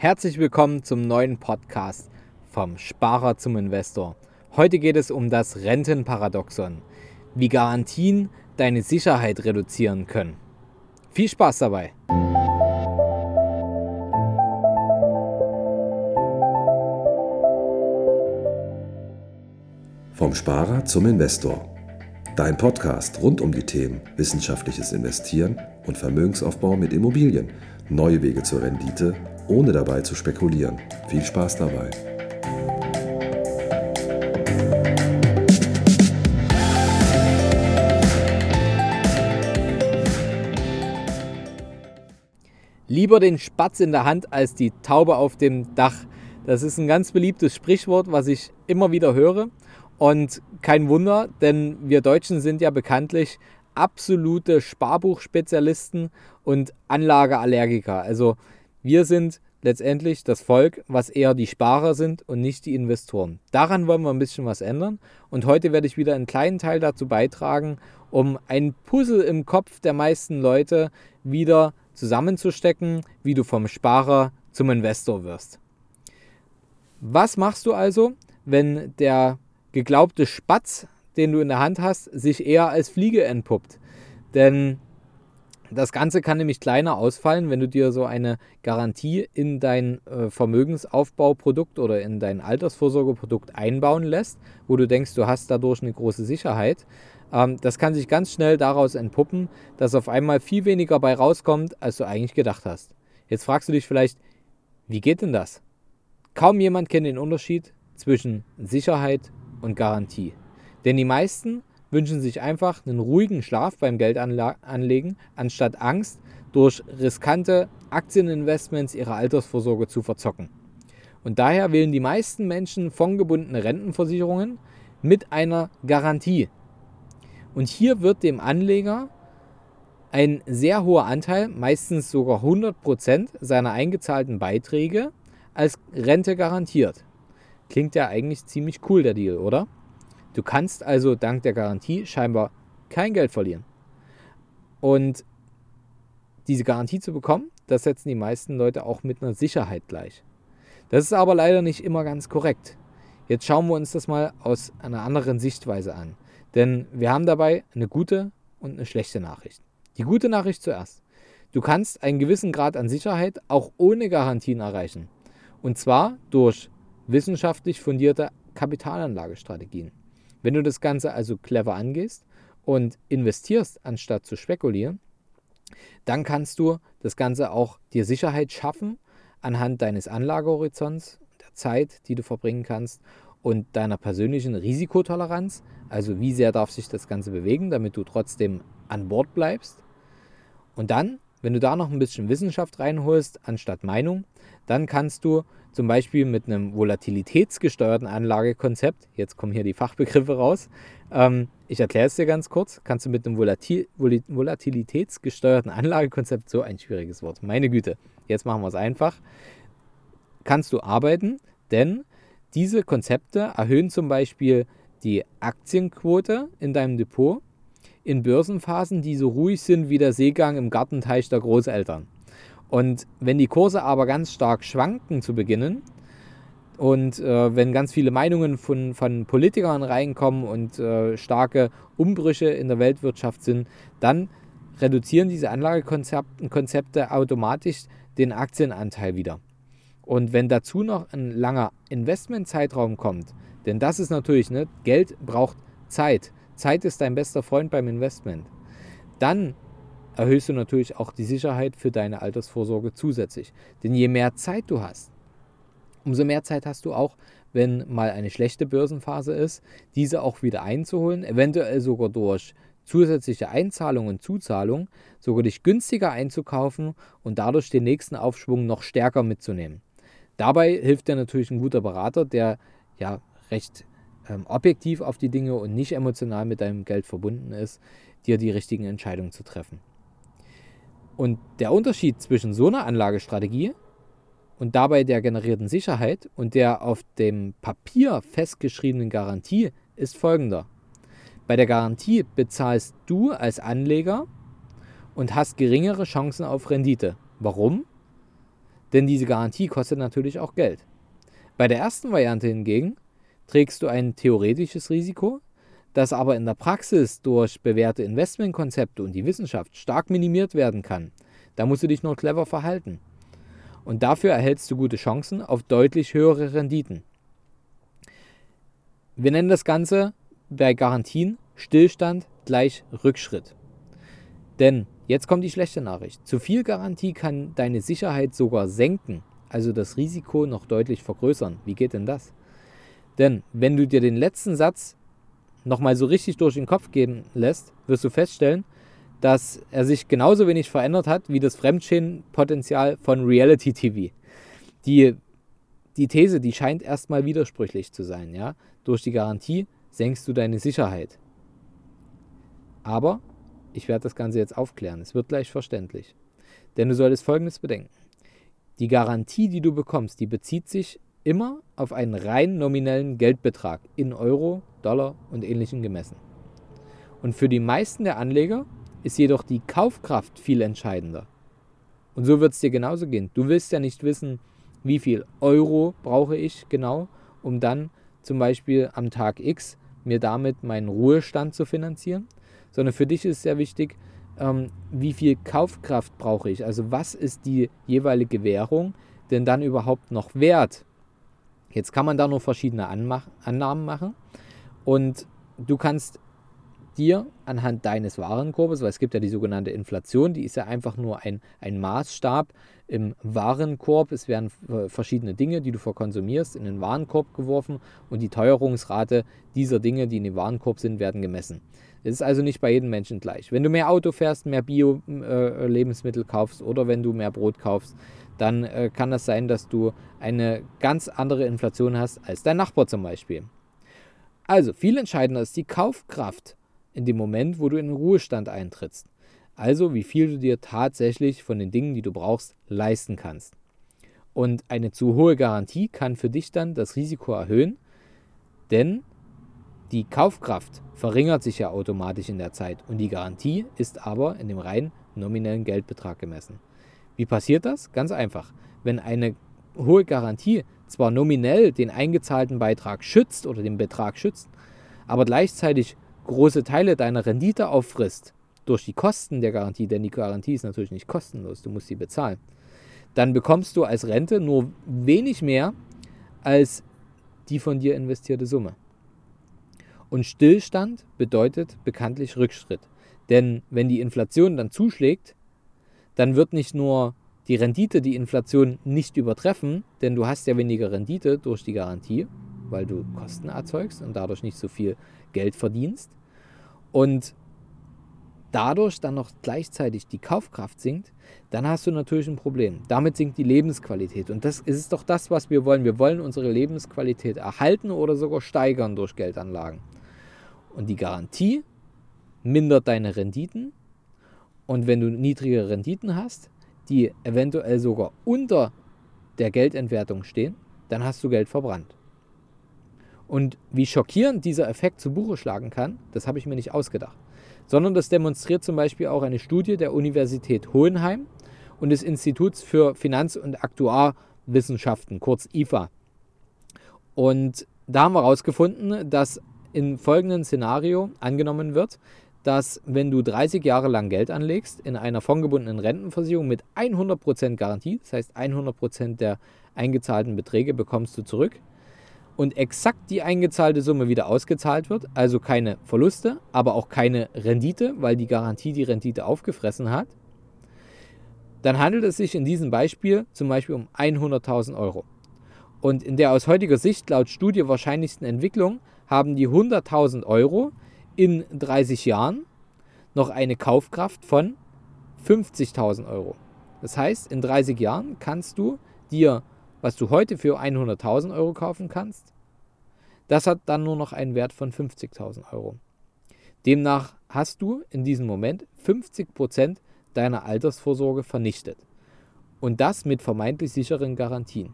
Herzlich willkommen zum neuen Podcast vom Sparer zum Investor. Heute geht es um das Rentenparadoxon, wie Garantien deine Sicherheit reduzieren können. Viel Spaß dabei! Vom Sparer zum Investor. Dein Podcast rund um die Themen wissenschaftliches Investieren und Vermögensaufbau mit Immobilien. Neue Wege zur Rendite ohne dabei zu spekulieren. Viel Spaß dabei. Lieber den Spatz in der Hand als die Taube auf dem Dach. Das ist ein ganz beliebtes Sprichwort, was ich immer wieder höre. Und kein Wunder, denn wir Deutschen sind ja bekanntlich absolute Sparbuchspezialisten und Anlageallergiker. Also wir sind letztendlich das Volk, was eher die Sparer sind und nicht die Investoren. Daran wollen wir ein bisschen was ändern. Und heute werde ich wieder einen kleinen Teil dazu beitragen, um ein Puzzle im Kopf der meisten Leute wieder zusammenzustecken, wie du vom Sparer zum Investor wirst. Was machst du also, wenn der geglaubte Spatz, den du in der Hand hast, sich eher als Fliege entpuppt? Denn das Ganze kann nämlich kleiner ausfallen, wenn du dir so eine Garantie in dein äh, Vermögensaufbauprodukt oder in dein Altersvorsorgeprodukt einbauen lässt, wo du denkst, du hast dadurch eine große Sicherheit. Ähm, das kann sich ganz schnell daraus entpuppen, dass auf einmal viel weniger bei rauskommt, als du eigentlich gedacht hast. Jetzt fragst du dich vielleicht, wie geht denn das? Kaum jemand kennt den Unterschied zwischen Sicherheit und Garantie. Denn die meisten wünschen sich einfach einen ruhigen Schlaf beim Geldanlegen, anstatt Angst durch riskante Aktieninvestments ihre Altersvorsorge zu verzocken. Und daher wählen die meisten Menschen fondgebundene Rentenversicherungen mit einer Garantie. Und hier wird dem Anleger ein sehr hoher Anteil, meistens sogar 100% seiner eingezahlten Beiträge als Rente garantiert. Klingt ja eigentlich ziemlich cool, der Deal, oder? Du kannst also dank der Garantie scheinbar kein Geld verlieren. Und diese Garantie zu bekommen, das setzen die meisten Leute auch mit einer Sicherheit gleich. Das ist aber leider nicht immer ganz korrekt. Jetzt schauen wir uns das mal aus einer anderen Sichtweise an. Denn wir haben dabei eine gute und eine schlechte Nachricht. Die gute Nachricht zuerst. Du kannst einen gewissen Grad an Sicherheit auch ohne Garantien erreichen. Und zwar durch wissenschaftlich fundierte Kapitalanlagestrategien. Wenn du das Ganze also clever angehst und investierst, anstatt zu spekulieren, dann kannst du das Ganze auch dir Sicherheit schaffen anhand deines Anlagehorizonts, der Zeit, die du verbringen kannst und deiner persönlichen Risikotoleranz. Also wie sehr darf sich das Ganze bewegen, damit du trotzdem an Bord bleibst. Und dann wenn du da noch ein bisschen Wissenschaft reinholst, anstatt Meinung, dann kannst du zum Beispiel mit einem volatilitätsgesteuerten Anlagekonzept, jetzt kommen hier die Fachbegriffe raus, ähm, ich erkläre es dir ganz kurz, kannst du mit einem Volatil volatilitätsgesteuerten Anlagekonzept, so ein schwieriges Wort, meine Güte, jetzt machen wir es einfach, kannst du arbeiten, denn diese Konzepte erhöhen zum Beispiel die Aktienquote in deinem Depot in Börsenphasen, die so ruhig sind wie der Seegang im Gartenteich der Großeltern. Und wenn die Kurse aber ganz stark schwanken zu beginnen und äh, wenn ganz viele Meinungen von, von Politikern reinkommen und äh, starke Umbrüche in der Weltwirtschaft sind, dann reduzieren diese Anlagekonzepte automatisch den Aktienanteil wieder. Und wenn dazu noch ein langer Investmentzeitraum kommt, denn das ist natürlich, ne, Geld braucht Zeit. Zeit ist dein bester Freund beim Investment. Dann erhöhst du natürlich auch die Sicherheit für deine Altersvorsorge zusätzlich. Denn je mehr Zeit du hast, umso mehr Zeit hast du auch, wenn mal eine schlechte Börsenphase ist, diese auch wieder einzuholen, eventuell sogar durch zusätzliche Einzahlungen und Zuzahlungen, sogar dich günstiger einzukaufen und dadurch den nächsten Aufschwung noch stärker mitzunehmen. Dabei hilft dir natürlich ein guter Berater, der ja recht ähm, objektiv auf die Dinge und nicht emotional mit deinem Geld verbunden ist, dir die richtigen Entscheidungen zu treffen. Und der Unterschied zwischen so einer Anlagestrategie und dabei der generierten Sicherheit und der auf dem Papier festgeschriebenen Garantie ist folgender. Bei der Garantie bezahlst du als Anleger und hast geringere Chancen auf Rendite. Warum? Denn diese Garantie kostet natürlich auch Geld. Bei der ersten Variante hingegen trägst du ein theoretisches Risiko, das aber in der Praxis durch bewährte Investmentkonzepte und die Wissenschaft stark minimiert werden kann. Da musst du dich nur clever verhalten. Und dafür erhältst du gute Chancen auf deutlich höhere Renditen. Wir nennen das Ganze bei Garantien Stillstand gleich Rückschritt. Denn jetzt kommt die schlechte Nachricht. Zu viel Garantie kann deine Sicherheit sogar senken, also das Risiko noch deutlich vergrößern. Wie geht denn das? Denn wenn du dir den letzten Satz nochmal so richtig durch den Kopf gehen lässt, wirst du feststellen, dass er sich genauso wenig verändert hat wie das Fremdschädenpotenzial von Reality TV. Die, die These, die scheint erstmal widersprüchlich zu sein. Ja? Durch die Garantie senkst du deine Sicherheit. Aber ich werde das Ganze jetzt aufklären. Es wird gleich verständlich. Denn du solltest Folgendes bedenken. Die Garantie, die du bekommst, die bezieht sich immer auf einen rein nominellen Geldbetrag in Euro, Dollar und ähnlichen gemessen. Und für die meisten der Anleger ist jedoch die Kaufkraft viel entscheidender. Und so wird es dir genauso gehen. Du willst ja nicht wissen, wie viel Euro brauche ich genau, um dann zum Beispiel am Tag X mir damit meinen Ruhestand zu finanzieren, sondern für dich ist sehr wichtig, ähm, wie viel Kaufkraft brauche ich. Also was ist die jeweilige Währung denn dann überhaupt noch wert? Jetzt kann man da noch verschiedene Annahmen machen. Und du kannst dir anhand deines Warenkorbes, weil es gibt ja die sogenannte Inflation, die ist ja einfach nur ein, ein Maßstab im Warenkorb. Es werden verschiedene Dinge, die du verkonsumierst, in den Warenkorb geworfen und die Teuerungsrate dieser Dinge, die in den Warenkorb sind, werden gemessen. Es ist also nicht bei jedem Menschen gleich. Wenn du mehr Auto fährst, mehr Bio-Lebensmittel äh, kaufst oder wenn du mehr Brot kaufst, dann äh, kann das sein, dass du eine ganz andere Inflation hast als dein Nachbar zum Beispiel. Also viel entscheidender ist die Kaufkraft in dem Moment, wo du in den Ruhestand eintrittst. Also wie viel du dir tatsächlich von den Dingen, die du brauchst, leisten kannst. Und eine zu hohe Garantie kann für dich dann das Risiko erhöhen, denn die Kaufkraft verringert sich ja automatisch in der Zeit und die Garantie ist aber in dem rein nominellen Geldbetrag gemessen. Wie passiert das? Ganz einfach. Wenn eine hohe Garantie zwar nominell den eingezahlten Beitrag schützt oder den Betrag schützt, aber gleichzeitig große Teile deiner Rendite auffrisst durch die Kosten der Garantie, denn die Garantie ist natürlich nicht kostenlos, du musst sie bezahlen, dann bekommst du als Rente nur wenig mehr als die von dir investierte Summe. Und Stillstand bedeutet bekanntlich Rückschritt. Denn wenn die Inflation dann zuschlägt, dann wird nicht nur die Rendite die Inflation nicht übertreffen, denn du hast ja weniger Rendite durch die Garantie, weil du Kosten erzeugst und dadurch nicht so viel Geld verdienst. Und dadurch dann noch gleichzeitig die Kaufkraft sinkt, dann hast du natürlich ein Problem. Damit sinkt die Lebensqualität. Und das ist doch das, was wir wollen. Wir wollen unsere Lebensqualität erhalten oder sogar steigern durch Geldanlagen. Und die Garantie mindert deine Renditen und wenn du niedrige Renditen hast, die eventuell sogar unter der Geldentwertung stehen, dann hast du Geld verbrannt. Und wie schockierend dieser Effekt zu Buche schlagen kann, das habe ich mir nicht ausgedacht, sondern das demonstriert zum Beispiel auch eine Studie der Universität Hohenheim und des Instituts für Finanz- und Aktuarwissenschaften, kurz IFA. Und da haben wir herausgefunden, dass in folgendem Szenario angenommen wird, dass wenn du 30 Jahre lang Geld anlegst in einer fondgebundenen Rentenversicherung mit 100% Garantie, das heißt 100% der eingezahlten Beträge bekommst du zurück und exakt die eingezahlte Summe wieder ausgezahlt wird, also keine Verluste, aber auch keine Rendite, weil die Garantie die Rendite aufgefressen hat, dann handelt es sich in diesem Beispiel zum Beispiel um 100.000 Euro. Und in der aus heutiger Sicht laut Studie wahrscheinlichsten Entwicklung haben die 100.000 Euro in 30 Jahren noch eine Kaufkraft von 50.000 Euro. Das heißt, in 30 Jahren kannst du dir, was du heute für 100.000 Euro kaufen kannst, das hat dann nur noch einen Wert von 50.000 Euro. Demnach hast du in diesem Moment 50% deiner Altersvorsorge vernichtet. Und das mit vermeintlich sicheren Garantien.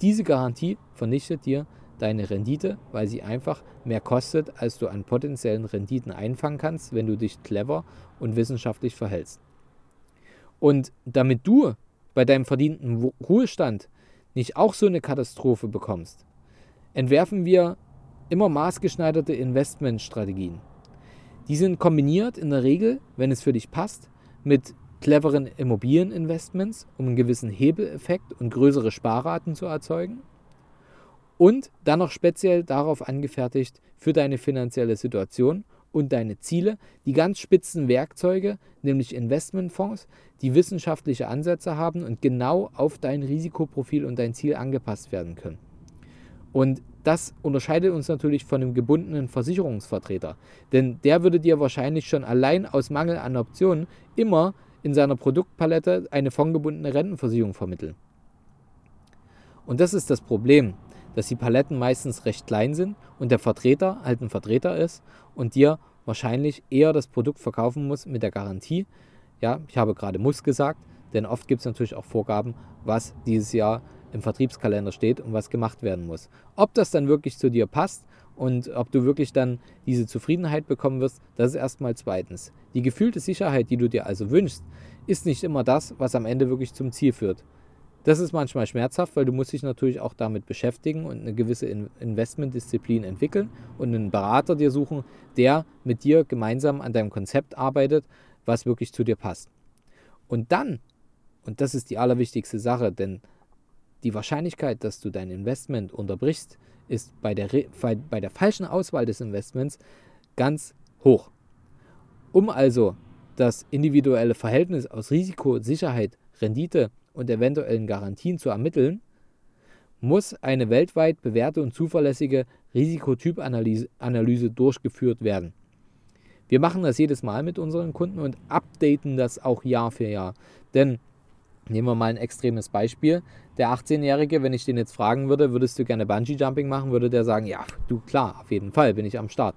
Diese Garantie vernichtet dir deine Rendite, weil sie einfach mehr kostet, als du an potenziellen Renditen einfangen kannst, wenn du dich clever und wissenschaftlich verhältst. Und damit du bei deinem verdienten Ruhestand nicht auch so eine Katastrophe bekommst, entwerfen wir immer maßgeschneiderte Investmentstrategien. Die sind kombiniert in der Regel, wenn es für dich passt, mit cleveren Immobilieninvestments, um einen gewissen Hebeleffekt und größere Sparraten zu erzeugen. Und dann noch speziell darauf angefertigt für deine finanzielle Situation und deine Ziele, die ganz spitzen Werkzeuge, nämlich Investmentfonds, die wissenschaftliche Ansätze haben und genau auf dein Risikoprofil und dein Ziel angepasst werden können. Und das unterscheidet uns natürlich von einem gebundenen Versicherungsvertreter. Denn der würde dir wahrscheinlich schon allein aus Mangel an Optionen immer in seiner Produktpalette eine fondgebundene Rentenversicherung vermitteln. Und das ist das Problem, dass die Paletten meistens recht klein sind und der Vertreter halt ein Vertreter ist und dir wahrscheinlich eher das Produkt verkaufen muss mit der Garantie. Ja, ich habe gerade muss gesagt, denn oft gibt es natürlich auch Vorgaben, was dieses Jahr im Vertriebskalender steht und was gemacht werden muss. Ob das dann wirklich zu dir passt und ob du wirklich dann diese Zufriedenheit bekommen wirst, das ist erstmal zweitens. Die gefühlte Sicherheit, die du dir also wünschst, ist nicht immer das, was am Ende wirklich zum Ziel führt. Das ist manchmal schmerzhaft, weil du musst dich natürlich auch damit beschäftigen und eine gewisse Investmentdisziplin entwickeln und einen Berater dir suchen, der mit dir gemeinsam an deinem Konzept arbeitet, was wirklich zu dir passt. Und dann, und das ist die allerwichtigste Sache, denn die Wahrscheinlichkeit, dass du dein Investment unterbrichst, ist bei der, bei der falschen Auswahl des Investments ganz hoch. Um also das individuelle Verhältnis aus Risiko, Sicherheit, Rendite und eventuellen Garantien zu ermitteln, muss eine weltweit bewährte und zuverlässige Risikotypanalyse durchgeführt werden. Wir machen das jedes Mal mit unseren Kunden und updaten das auch Jahr für Jahr. Denn Nehmen wir mal ein extremes Beispiel. Der 18-Jährige, wenn ich den jetzt fragen würde, würdest du gerne Bungee-Jumping machen, würde der sagen, ja, du klar, auf jeden Fall bin ich am Start.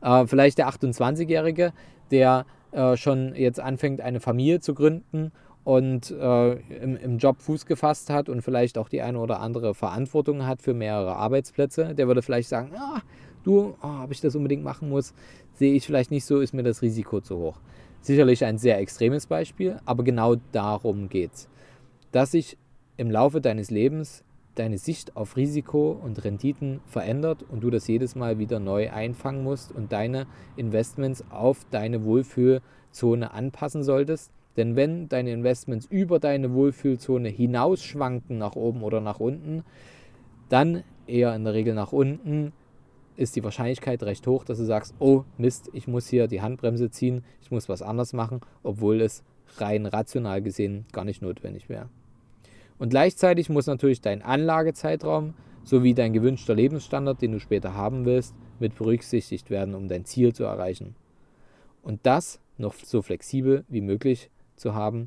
Äh, vielleicht der 28-Jährige, der äh, schon jetzt anfängt, eine Familie zu gründen und äh, im, im, Job Fuß gefasst hat und vielleicht auch die eine oder andere Verantwortung hat für mehrere Arbeitsplätze, der würde vielleicht sagen, ah, du, oh, ob ich das unbedingt machen muss, sehe ich vielleicht nicht so, ist mir das Risiko zu hoch. Sicherlich ein sehr extremes Beispiel, aber genau darum geht es. Dass sich im Laufe deines Lebens deine Sicht auf Risiko und Renditen verändert und du das jedes Mal wieder neu einfangen musst und deine Investments auf deine Wohlfühlzone anpassen solltest. Denn wenn deine Investments über deine Wohlfühlzone hinausschwanken nach oben oder nach unten, dann eher in der Regel nach unten, ist die Wahrscheinlichkeit recht hoch, dass du sagst, oh Mist, ich muss hier die Handbremse ziehen, ich muss was anders machen, obwohl es rein rational gesehen gar nicht notwendig wäre. Und gleichzeitig muss natürlich dein Anlagezeitraum sowie dein gewünschter Lebensstandard, den du später haben willst, mit berücksichtigt werden, um dein Ziel zu erreichen. Und das noch so flexibel wie möglich zu haben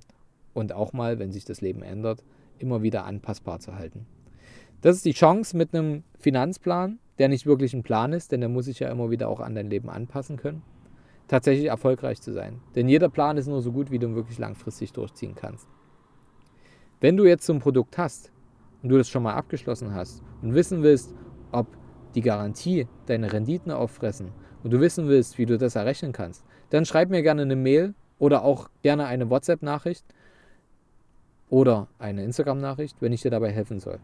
und auch mal, wenn sich das Leben ändert, immer wieder anpassbar zu halten. Das ist die Chance mit einem Finanzplan, der nicht wirklich ein Plan ist, denn der muss sich ja immer wieder auch an dein Leben anpassen können, tatsächlich erfolgreich zu sein. Denn jeder Plan ist nur so gut, wie du ihn wirklich langfristig durchziehen kannst. Wenn du jetzt so ein Produkt hast und du das schon mal abgeschlossen hast und wissen willst, ob die Garantie deine Renditen auffressen und du wissen willst, wie du das errechnen kannst, dann schreib mir gerne eine Mail oder auch gerne eine WhatsApp-Nachricht oder eine Instagram-Nachricht, wenn ich dir dabei helfen soll.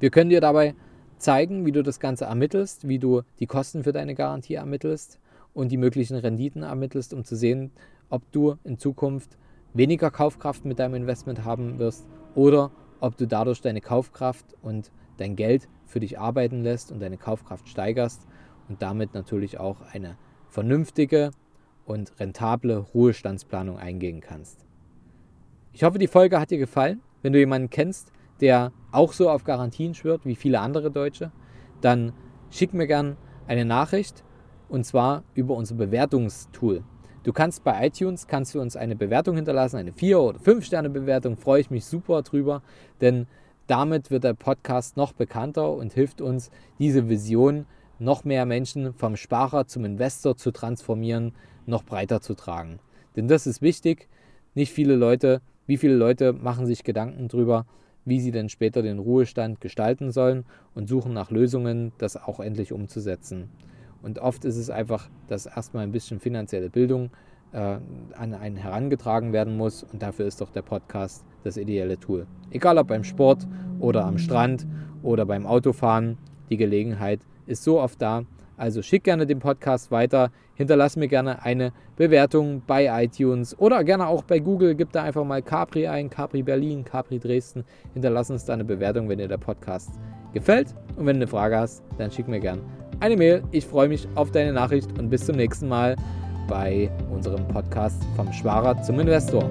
Wir können dir dabei zeigen, wie du das Ganze ermittelst, wie du die Kosten für deine Garantie ermittelst und die möglichen Renditen ermittelst, um zu sehen, ob du in Zukunft weniger Kaufkraft mit deinem Investment haben wirst oder ob du dadurch deine Kaufkraft und dein Geld für dich arbeiten lässt und deine Kaufkraft steigerst und damit natürlich auch eine vernünftige und rentable Ruhestandsplanung eingehen kannst. Ich hoffe, die Folge hat dir gefallen. Wenn du jemanden kennst, der auch so auf Garantien schwört wie viele andere Deutsche, dann schick mir gern eine Nachricht und zwar über unser Bewertungstool. Du kannst bei iTunes kannst du uns eine Bewertung hinterlassen, eine 4 oder 5 Sterne Bewertung, freue ich mich super drüber, denn damit wird der Podcast noch bekannter und hilft uns diese Vision noch mehr Menschen vom Sparer zum Investor zu transformieren, noch breiter zu tragen. Denn das ist wichtig. Nicht viele Leute, wie viele Leute machen sich Gedanken darüber, wie sie denn später den Ruhestand gestalten sollen und suchen nach Lösungen, das auch endlich umzusetzen. Und oft ist es einfach, dass erstmal ein bisschen finanzielle Bildung äh, an einen herangetragen werden muss. Und dafür ist doch der Podcast das ideelle Tool. Egal ob beim Sport oder am Strand oder beim Autofahren, die Gelegenheit ist so oft da. Also schick gerne den Podcast weiter, hinterlass mir gerne eine Bewertung bei iTunes oder gerne auch bei Google. Gib da einfach mal Capri ein, Capri Berlin, Capri Dresden. Hinterlass uns da eine Bewertung, wenn dir der Podcast gefällt. Und wenn du eine Frage hast, dann schick mir gerne eine Mail. Ich freue mich auf deine Nachricht und bis zum nächsten Mal bei unserem Podcast vom Schwarer zum Investor.